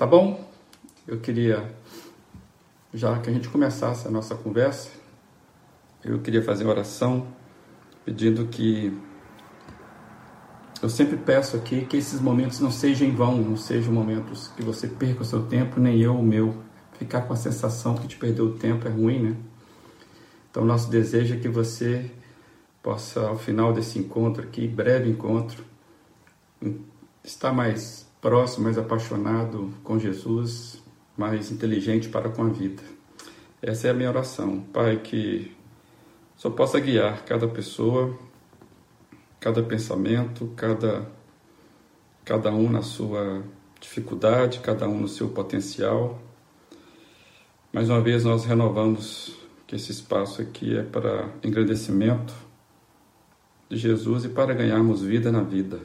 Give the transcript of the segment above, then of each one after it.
Tá bom? Eu queria, já que a gente começasse a nossa conversa, eu queria fazer oração pedindo que eu sempre peço aqui que esses momentos não sejam em vão, não sejam momentos que você perca o seu tempo, nem eu o meu. Ficar com a sensação que te perdeu o tempo é ruim, né? Então, nosso desejo é que você possa, ao final desse encontro aqui, breve encontro, estar mais próximo, mais apaixonado com Jesus, mais inteligente para com a vida. Essa é a minha oração. Pai, que só possa guiar cada pessoa cada pensamento, cada, cada um na sua dificuldade, cada um no seu potencial. Mais uma vez, nós renovamos que esse espaço aqui é para engrandecimento de Jesus e para ganharmos vida na vida.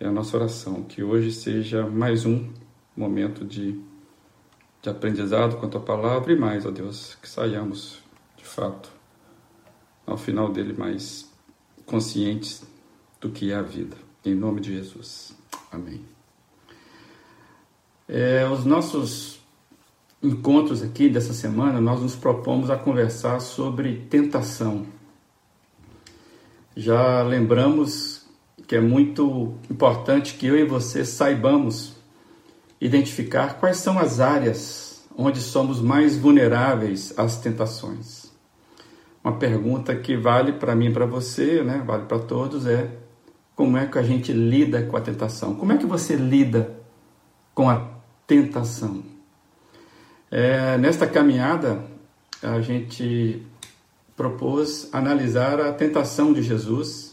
É a nossa oração, que hoje seja mais um momento de, de aprendizado quanto à palavra e mais, ó Deus, que saiamos de fato ao final dele mais conscientes do que é a vida. Em nome de Jesus. Amém. É, os nossos encontros aqui dessa semana, nós nos propomos a conversar sobre tentação. Já lembramos que é muito importante que eu e você saibamos identificar quais são as áreas onde somos mais vulneráveis às tentações uma pergunta que vale para mim para você, né? vale para todos, é como é que a gente lida com a tentação? Como é que você lida com a tentação? É, nesta caminhada, a gente propôs analisar a tentação de Jesus.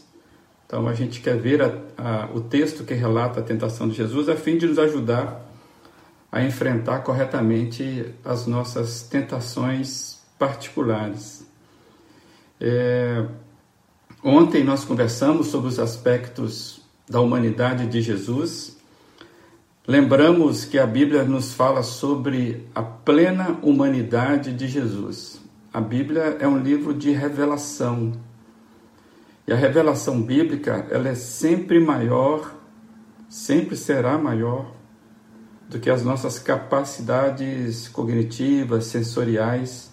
Então, a gente quer ver a, a, o texto que relata a tentação de Jesus a fim de nos ajudar a enfrentar corretamente as nossas tentações particulares. É, ontem nós conversamos sobre os aspectos da humanidade de Jesus. Lembramos que a Bíblia nos fala sobre a plena humanidade de Jesus. A Bíblia é um livro de revelação. E a revelação bíblica, ela é sempre maior, sempre será maior do que as nossas capacidades cognitivas, sensoriais.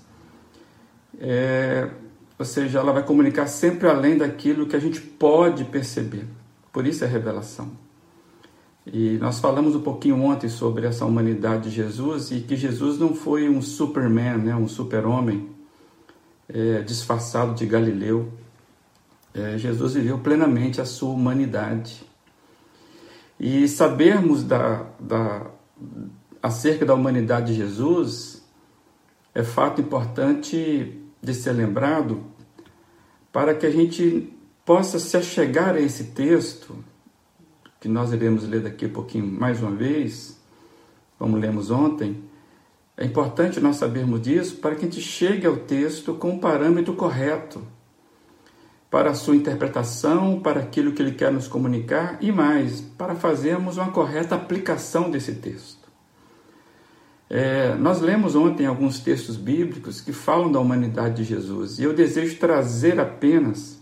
É, ou seja, ela vai comunicar sempre além daquilo que a gente pode perceber. Por isso é revelação. E nós falamos um pouquinho ontem sobre essa humanidade de Jesus e que Jesus não foi um Superman, né, um super-homem é, disfarçado de Galileu. É, Jesus viveu plenamente a sua humanidade. E sabermos da, da, acerca da humanidade de Jesus é fato importante de ser lembrado para que a gente possa se achegar a esse texto, que nós iremos ler daqui a pouquinho mais uma vez, como lemos ontem. É importante nós sabermos disso para que a gente chegue ao texto com o parâmetro correto para a sua interpretação, para aquilo que ele quer nos comunicar e mais, para fazermos uma correta aplicação desse texto. É, nós lemos ontem alguns textos bíblicos que falam da humanidade de Jesus e eu desejo trazer apenas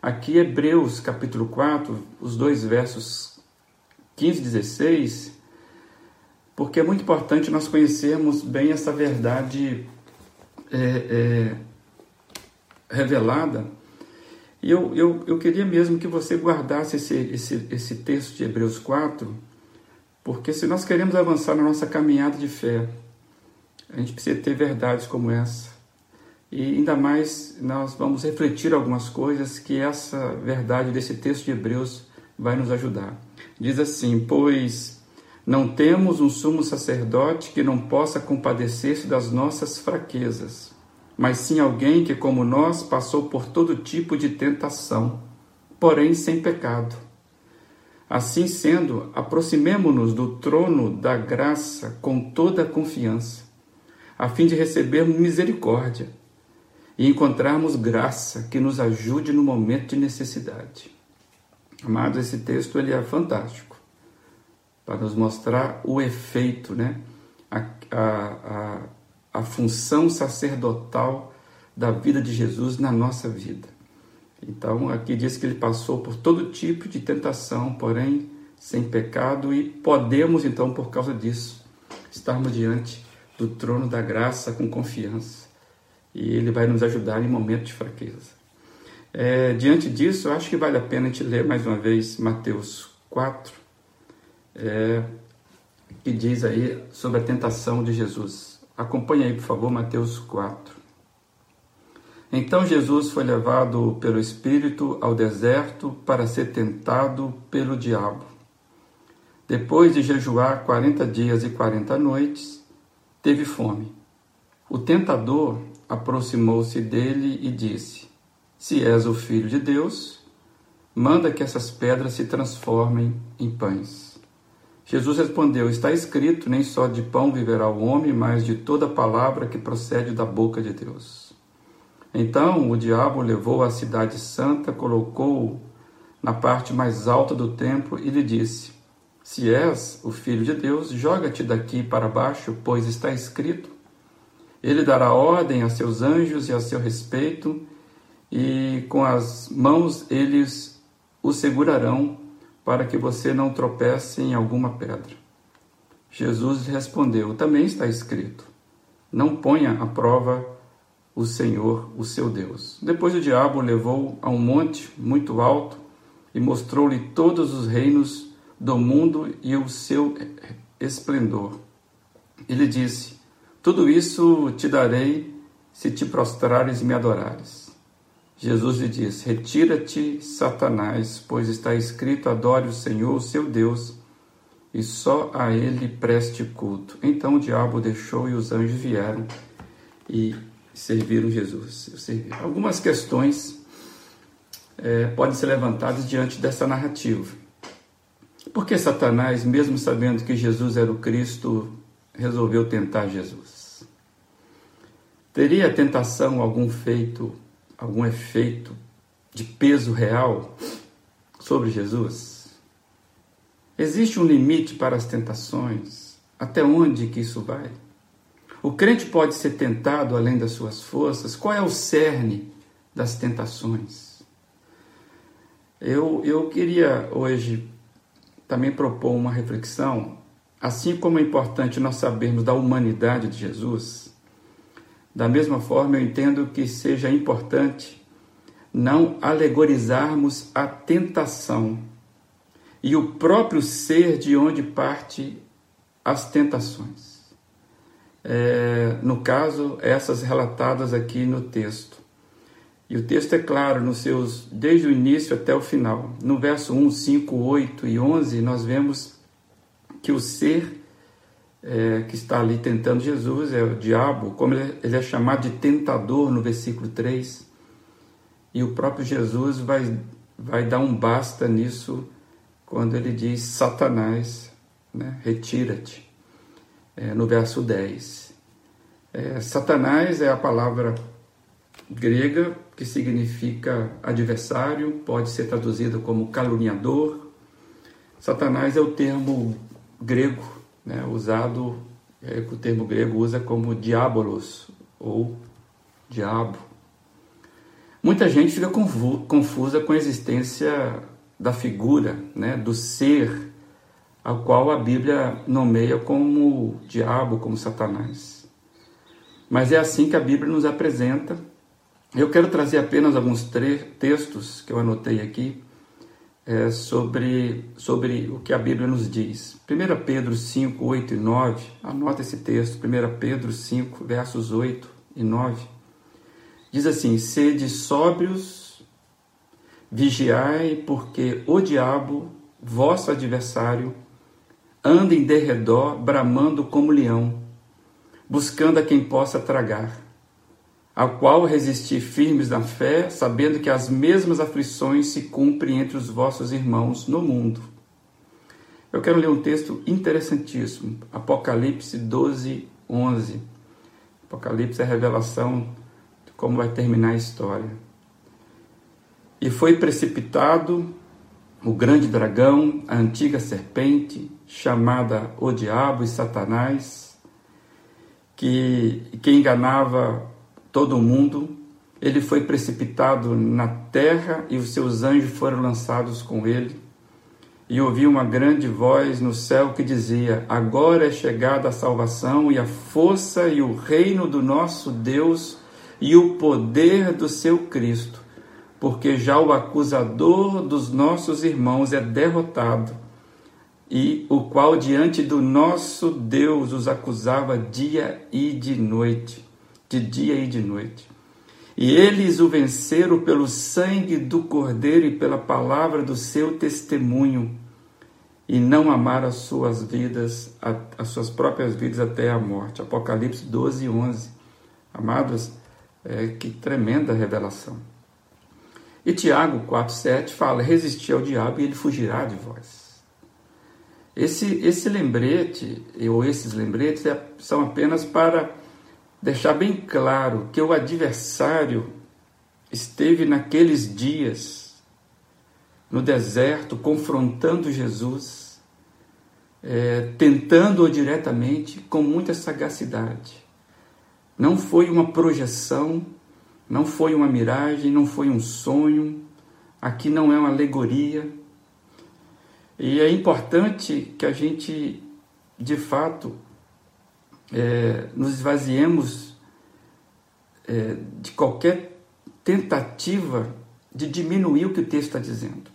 aqui Hebreus capítulo 4, os dois versos 15 e 16, porque é muito importante nós conhecermos bem essa verdade é, é, revelada. E eu, eu, eu queria mesmo que você guardasse esse, esse, esse texto de Hebreus 4 porque se nós queremos avançar na nossa caminhada de fé, a gente precisa ter verdades como essa. E ainda mais nós vamos refletir algumas coisas que essa verdade desse texto de Hebreus vai nos ajudar. Diz assim: Pois não temos um sumo sacerdote que não possa compadecer-se das nossas fraquezas, mas sim alguém que, como nós, passou por todo tipo de tentação, porém sem pecado. Assim sendo, aproximemo-nos do trono da graça com toda a confiança, a fim de recebermos misericórdia e encontrarmos graça que nos ajude no momento de necessidade. Amados, esse texto ele é fantástico para nos mostrar o efeito, né? a, a, a, a função sacerdotal da vida de Jesus na nossa vida. Então, aqui diz que ele passou por todo tipo de tentação, porém sem pecado e podemos então, por causa disso, estarmos diante do trono da graça com confiança. E Ele vai nos ajudar em momentos de fraqueza. É, diante disso, eu acho que vale a pena a gente ler mais uma vez Mateus 4, é, que diz aí sobre a tentação de Jesus. Acompanhe aí, por favor, Mateus 4. Então Jesus foi levado pelo Espírito ao deserto para ser tentado pelo diabo. Depois de jejuar quarenta dias e quarenta noites, teve fome. O tentador aproximou-se dele e disse: Se és o filho de Deus, manda que essas pedras se transformem em pães. Jesus respondeu: Está escrito: Nem só de pão viverá o homem, mas de toda palavra que procede da boca de Deus. Então o diabo levou à cidade santa, colocou-o na parte mais alta do templo e lhe disse: Se és o filho de Deus, joga-te daqui para baixo, pois está escrito: Ele dará ordem a seus anjos e a seu respeito, e com as mãos eles o segurarão, para que você não tropece em alguma pedra. Jesus respondeu: Também está escrito: Não ponha à prova o Senhor, o seu Deus. Depois o diabo o levou a um monte muito alto e mostrou-lhe todos os reinos do mundo e o seu esplendor. Ele disse: Tudo isso te darei se te prostrares e me adorares. Jesus lhe disse: Retira-te, Satanás, pois está escrito: Adore o Senhor, o seu Deus, e só a ele preste culto. Então o diabo deixou e os anjos vieram e serviram Jesus. Algumas questões é, podem ser levantadas diante dessa narrativa. Por que Satanás, mesmo sabendo que Jesus era o Cristo, resolveu tentar Jesus? Teria a tentação algum feito, algum efeito de peso real sobre Jesus? Existe um limite para as tentações? Até onde que isso vai? O crente pode ser tentado além das suas forças? Qual é o cerne das tentações? Eu, eu queria hoje também propor uma reflexão, assim como é importante nós sabermos da humanidade de Jesus, da mesma forma eu entendo que seja importante não alegorizarmos a tentação e o próprio ser de onde parte as tentações é, no caso, essas relatadas aqui no texto. E o texto é claro, nos seus, desde o início até o final. No verso 1, 5, 8 e 11, nós vemos que o ser é, que está ali tentando Jesus é o diabo, como ele, ele é chamado de tentador no versículo 3. E o próprio Jesus vai, vai dar um basta nisso quando ele diz: Satanás, né, retira-te é, no verso 10. É, Satanás é a palavra grega que significa adversário, pode ser traduzida como caluniador. Satanás é o termo grego, né, usado, é, o termo grego usa como diabolos ou diabo. Muita gente fica confusa com a existência da figura, né, do ser ao qual a Bíblia nomeia como diabo, como Satanás. Mas é assim que a Bíblia nos apresenta. Eu quero trazer apenas alguns textos que eu anotei aqui é, sobre, sobre o que a Bíblia nos diz. 1 Pedro 5, 8 e 9, anota esse texto, 1 Pedro 5, versos 8 e 9. Diz assim: Sede sóbrios, vigiai, porque o diabo, vosso adversário, anda em derredor, bramando como leão, buscando a quem possa tragar, ao qual resistir firmes na fé, sabendo que as mesmas aflições se cumprem entre os vossos irmãos no mundo. Eu quero ler um texto interessantíssimo, Apocalipse 12, 11. Apocalipse é a revelação de como vai terminar a história. E foi precipitado o grande dragão, a antiga serpente, chamada o Diabo e Satanás, que, que enganava todo mundo, ele foi precipitado na terra e os seus anjos foram lançados com ele. e ouvi uma grande voz no céu que dizia: Agora é chegada a salvação e a força e o reino do nosso Deus e o poder do seu Cristo, porque já o acusador dos nossos irmãos é derrotado, e o qual diante do nosso Deus os acusava dia e de noite, de dia e de noite. E eles o venceram pelo sangue do Cordeiro e pela palavra do seu testemunho, e não amaram as suas vidas, as suas próprias vidas até a morte. Apocalipse 12, 11. Amados, é, que tremenda revelação. E Tiago 4,7 fala: resistir ao diabo e ele fugirá de vós. Esse, esse lembrete, ou esses lembretes, é, são apenas para deixar bem claro que o adversário esteve naqueles dias no deserto confrontando Jesus, é, tentando-o diretamente com muita sagacidade. Não foi uma projeção, não foi uma miragem, não foi um sonho, aqui não é uma alegoria. E é importante que a gente, de fato, é, nos esvaziemos é, de qualquer tentativa de diminuir o que o texto está dizendo.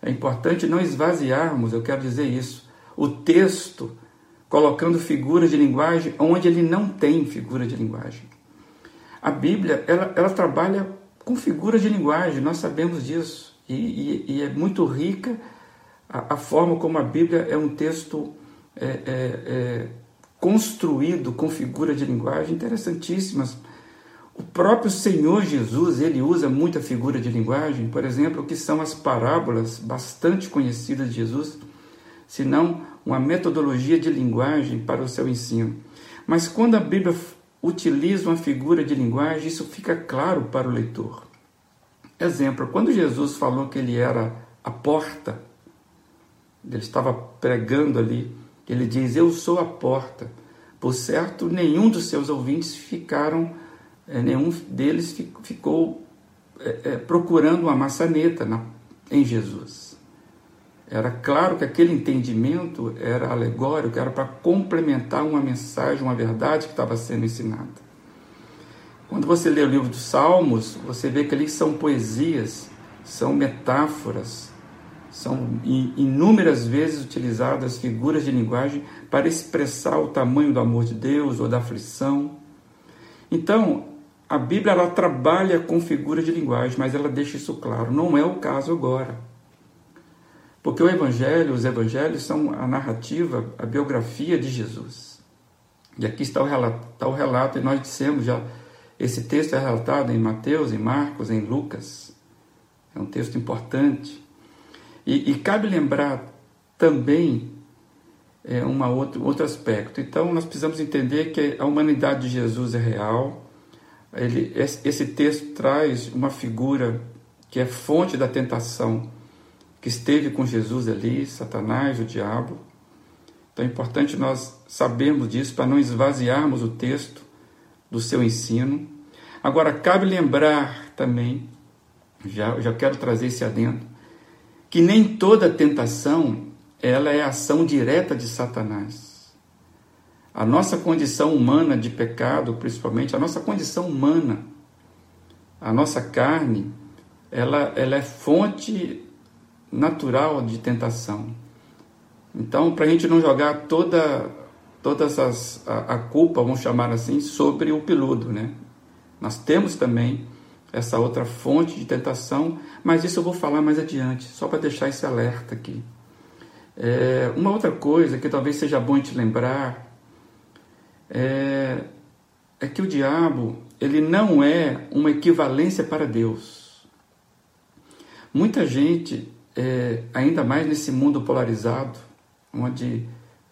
É importante não esvaziarmos, eu quero dizer isso, o texto colocando figuras de linguagem onde ele não tem figura de linguagem. A Bíblia, ela, ela trabalha com figuras de linguagem, nós sabemos disso, e, e, e é muito rica a, a, forma como a Bíblia é um texto é, é, é, construído com figuras de linguagem interessantíssimas. O próprio Senhor Jesus, ele usa muita figura de linguagem, por exemplo, que são as parábolas bastante conhecidas de Jesus, se não uma metodologia de linguagem para o seu ensino. Mas quando a Bíblia utiliza uma figura de linguagem, isso fica claro para o leitor. Exemplo, quando Jesus falou que ele era a porta, ele estava pregando ali ele diz: Eu sou a porta. Por certo, nenhum dos seus ouvintes ficaram, é, nenhum deles ficou é, é, procurando uma maçaneta em Jesus. Era claro que aquele entendimento era alegórico, era para complementar uma mensagem, uma verdade que estava sendo ensinada. Quando você lê o livro dos Salmos, você vê que ali são poesias, são metáforas, são inúmeras vezes utilizadas figuras de linguagem para expressar o tamanho do amor de Deus ou da aflição. Então, a Bíblia ela trabalha com figuras de linguagem, mas ela deixa isso claro. Não é o caso agora. Porque o Evangelho, os Evangelhos são a narrativa, a biografia de Jesus. E aqui está o relato, está o relato e nós dissemos já, esse texto é relatado em Mateus, em Marcos, em Lucas. É um texto importante. E, e cabe lembrar também é, uma outro, outro aspecto. Então, nós precisamos entender que a humanidade de Jesus é real. Ele, esse texto traz uma figura que é fonte da tentação que esteve com Jesus ali, Satanás, o diabo. Então é importante nós sabermos disso para não esvaziarmos o texto do seu ensino. Agora, cabe lembrar também, já, já quero trazer esse adendo, que nem toda tentação ela é ação direta de Satanás. A nossa condição humana de pecado, principalmente a nossa condição humana, a nossa carne, ela, ela é fonte natural de tentação. Então, para a gente não jogar toda todas as a, a, culpa, vamos chamar assim, sobre o peludo, né? Nós temos também essa outra fonte de tentação, mas isso eu vou falar mais adiante, só para deixar esse alerta aqui. É, uma outra coisa que talvez seja bom te lembrar é, é que o diabo ele não é uma equivalência para Deus. Muita gente, é, ainda mais nesse mundo polarizado, onde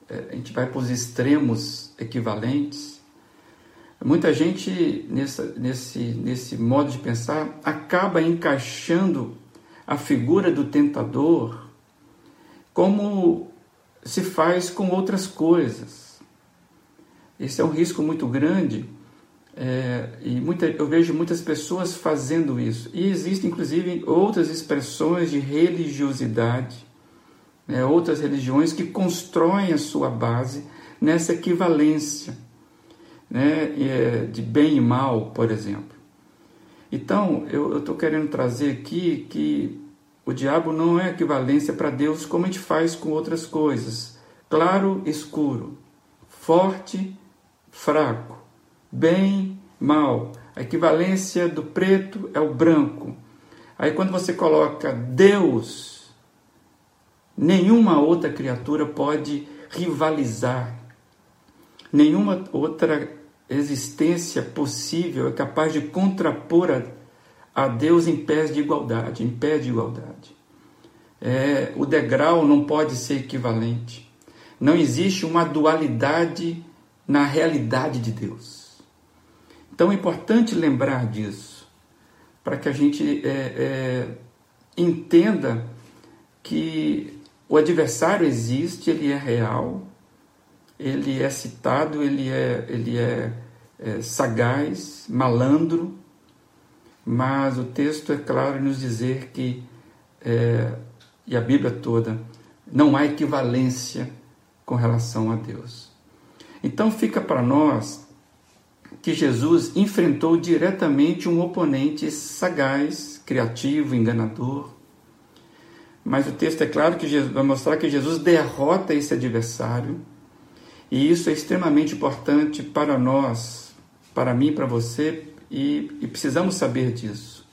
é, a gente vai para os extremos equivalentes, Muita gente nessa, nesse, nesse modo de pensar acaba encaixando a figura do tentador como se faz com outras coisas. Esse é um risco muito grande é, e muita, eu vejo muitas pessoas fazendo isso. E existem inclusive outras expressões de religiosidade né, outras religiões que constroem a sua base nessa equivalência né, é, de bem e mal, por exemplo. Então, eu estou querendo trazer aqui que o diabo não é equivalência para Deus como a gente faz com outras coisas. Claro, escuro, forte, fraco, bem, mal. A equivalência do preto é o branco. Aí quando você coloca Deus, nenhuma outra criatura pode rivalizar. Nenhuma outra existência possível é capaz de contrapor a, a Deus em pés de igualdade, em pé de igualdade. É, o degrau não pode ser equivalente. Não existe uma dualidade na realidade de Deus. Então é importante lembrar disso, para que a gente é, é, entenda que o adversário existe, ele é real, ele é citado, ele é, ele é, é sagaz, malandro, mas o texto é claro em nos dizer que, é, e a Bíblia toda, não há equivalência com relação a Deus. Então fica para nós que Jesus enfrentou diretamente um oponente sagaz, criativo, enganador. Mas o texto é claro que Jesus, vai mostrar que Jesus derrota esse adversário e isso é extremamente importante para nós, para mim, para você, e, e precisamos saber disso.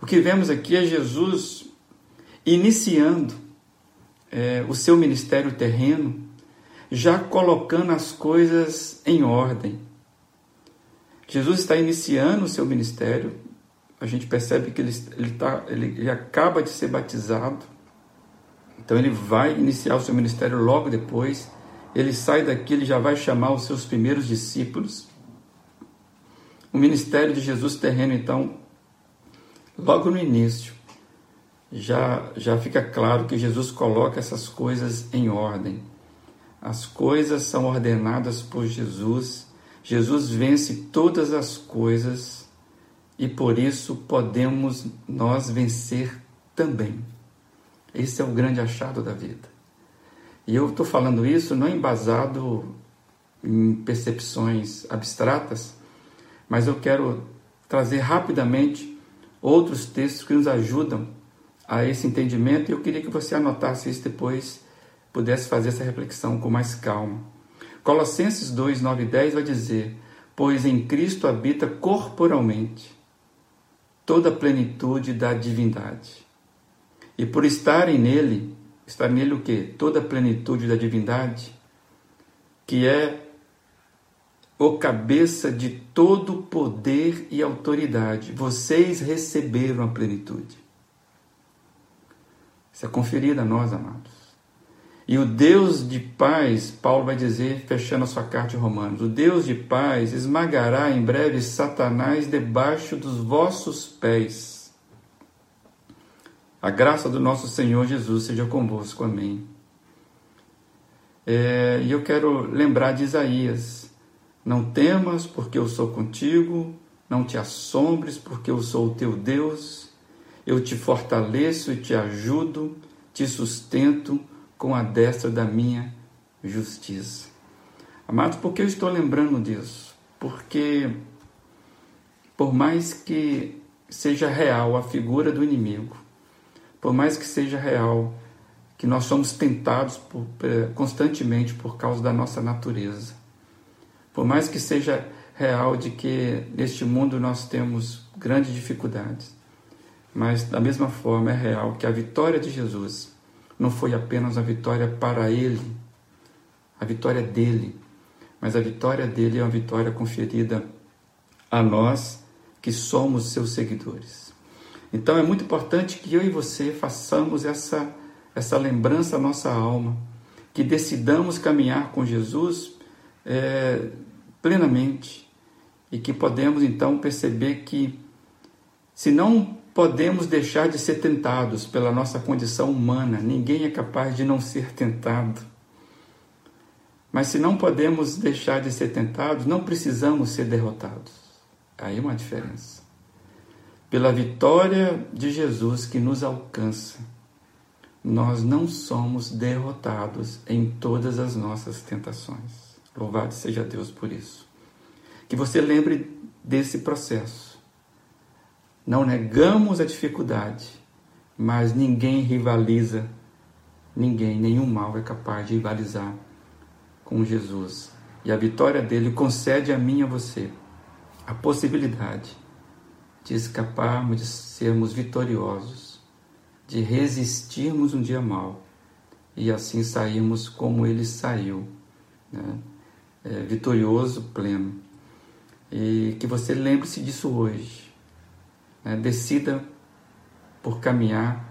O que vemos aqui é Jesus iniciando é, o seu ministério terreno, já colocando as coisas em ordem. Jesus está iniciando o seu ministério, a gente percebe que ele, ele, tá, ele, ele acaba de ser batizado, então ele vai iniciar o seu ministério logo depois ele sai daqui, ele já vai chamar os seus primeiros discípulos. O ministério de Jesus terreno, então, logo no início, já, já fica claro que Jesus coloca essas coisas em ordem. As coisas são ordenadas por Jesus. Jesus vence todas as coisas e por isso podemos nós vencer também. Esse é o grande achado da vida. E eu estou falando isso não embasado em percepções abstratas, mas eu quero trazer rapidamente outros textos que nos ajudam a esse entendimento e eu queria que você anotasse isso depois, pudesse fazer essa reflexão com mais calma. Colossenses 2, 9 e 10 vai dizer: Pois em Cristo habita corporalmente toda a plenitude da divindade. E por estarem nele, está nele o que? Toda a plenitude da divindade, que é o cabeça de todo poder e autoridade. Vocês receberam a plenitude. Isso é conferido a nós, amados. E o Deus de paz, Paulo vai dizer, fechando a sua carta de Romanos: o Deus de paz esmagará em breve Satanás debaixo dos vossos pés. A graça do nosso Senhor Jesus seja convosco. Amém. É, e eu quero lembrar de Isaías: Não temas, porque eu sou contigo, não te assombres, porque eu sou o teu Deus. Eu te fortaleço e te ajudo, te sustento com a destra da minha justiça. Amados, por que eu estou lembrando disso? Porque, por mais que seja real a figura do inimigo, por mais que seja real, que nós somos tentados por, eh, constantemente por causa da nossa natureza. Por mais que seja real de que neste mundo nós temos grandes dificuldades, mas da mesma forma é real que a vitória de Jesus não foi apenas a vitória para ele, a vitória dele, mas a vitória dele é uma vitória conferida a nós que somos seus seguidores. Então é muito importante que eu e você façamos essa, essa lembrança à nossa alma, que decidamos caminhar com Jesus é, plenamente e que podemos então perceber que se não podemos deixar de ser tentados pela nossa condição humana, ninguém é capaz de não ser tentado. Mas se não podemos deixar de ser tentados, não precisamos ser derrotados. Aí é uma diferença pela vitória de Jesus que nos alcança. nós não somos derrotados em todas as nossas tentações. Louvado seja Deus por isso. Que você lembre desse processo. Não negamos a dificuldade, mas ninguém rivaliza, ninguém, nenhum mal é capaz de rivalizar com Jesus. E a vitória dele concede a mim e a você a possibilidade de escaparmos, de sermos vitoriosos, de resistirmos um dia mal e assim sairmos como ele saiu, né? é, vitorioso, pleno. E que você lembre-se disso hoje. Né? Decida por caminhar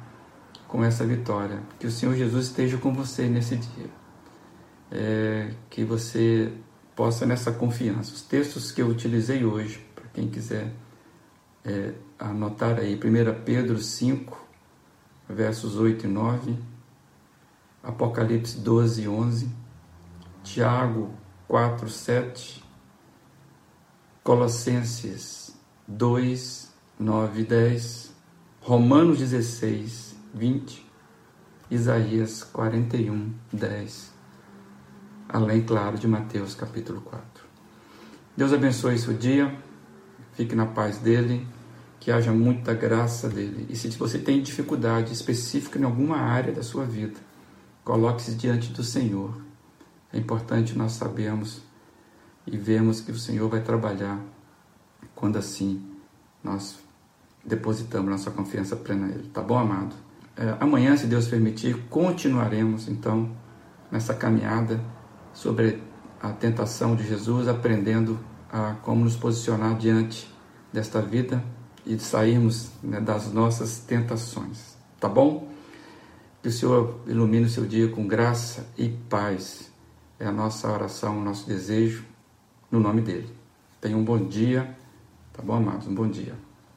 com essa vitória. Que o Senhor Jesus esteja com você nesse dia. É, que você possa, nessa confiança, os textos que eu utilizei hoje, para quem quiser é, anotar aí, 1 Pedro 5, versos 8 e 9, Apocalipse 12 e 11, Tiago 4, 7, Colossenses 2, 9 e 10, Romanos 16, 20, Isaías 41, 10, além, claro, de Mateus capítulo 4. Deus abençoe seu dia, fique na paz dele que haja muita graça dele. E se você tem dificuldade específica em alguma área da sua vida, coloque-se diante do Senhor. É importante nós sabermos e vermos que o Senhor vai trabalhar quando assim nós depositamos nossa confiança plena nele. Tá bom, amado? É, amanhã, se Deus permitir, continuaremos então nessa caminhada sobre a tentação de Jesus, aprendendo a como nos posicionar diante desta vida e sairmos né, das nossas tentações. Tá bom? Que o Senhor ilumine o seu dia com graça e paz. É a nossa oração, o nosso desejo, no nome dele. Tenha um bom dia, tá bom, amados? Um bom dia.